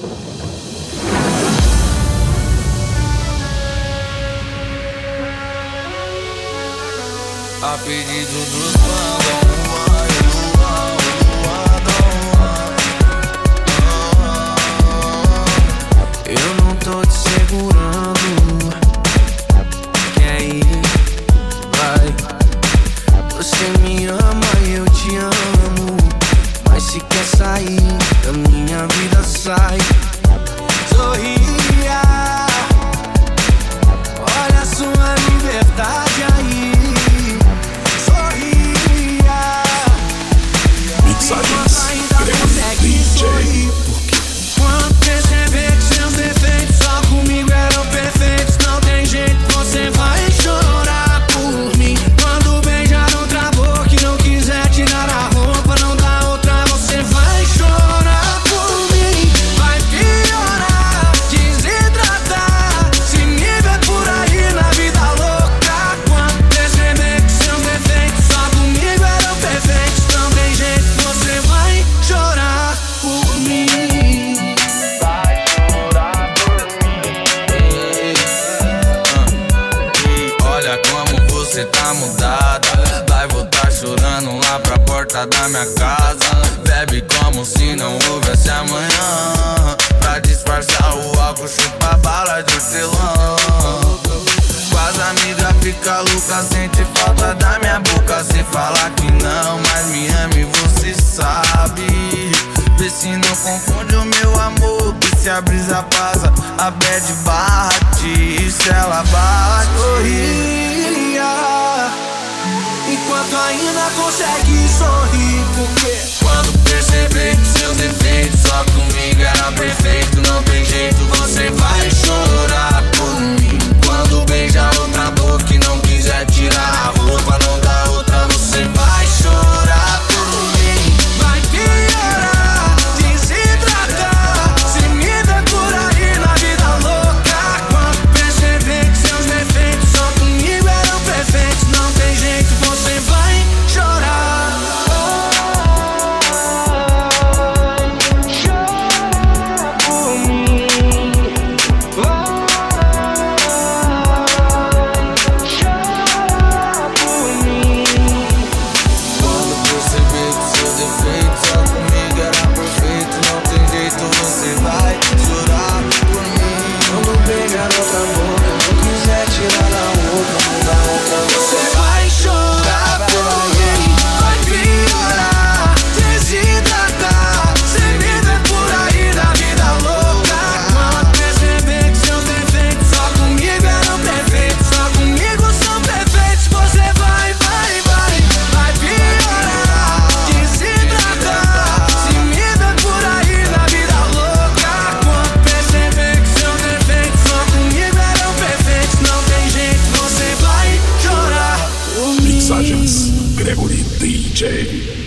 A pedido dos fãs, Eu não tô te segurando. Quer ir? Vai. Você me ama e eu te amo. Mas se quer sair da can't be the sight cê tá mudada. Vai voltar chorando lá pra porta da minha casa. Bebe como se não houvesse amanhã. Pra disfarçar o álcool, chupa bala de hortelão. Quase amiga fica louca, sente falta da minha boca. Se falar que não, mas me ame, você sabe. Vê se não confunde o meu amor. Que se a brisa passa, a bad bate. E se ela bate, sorri. Enquanto ainda consegue sorrir, porque quando perceber seus defeitos só comigo. Savior.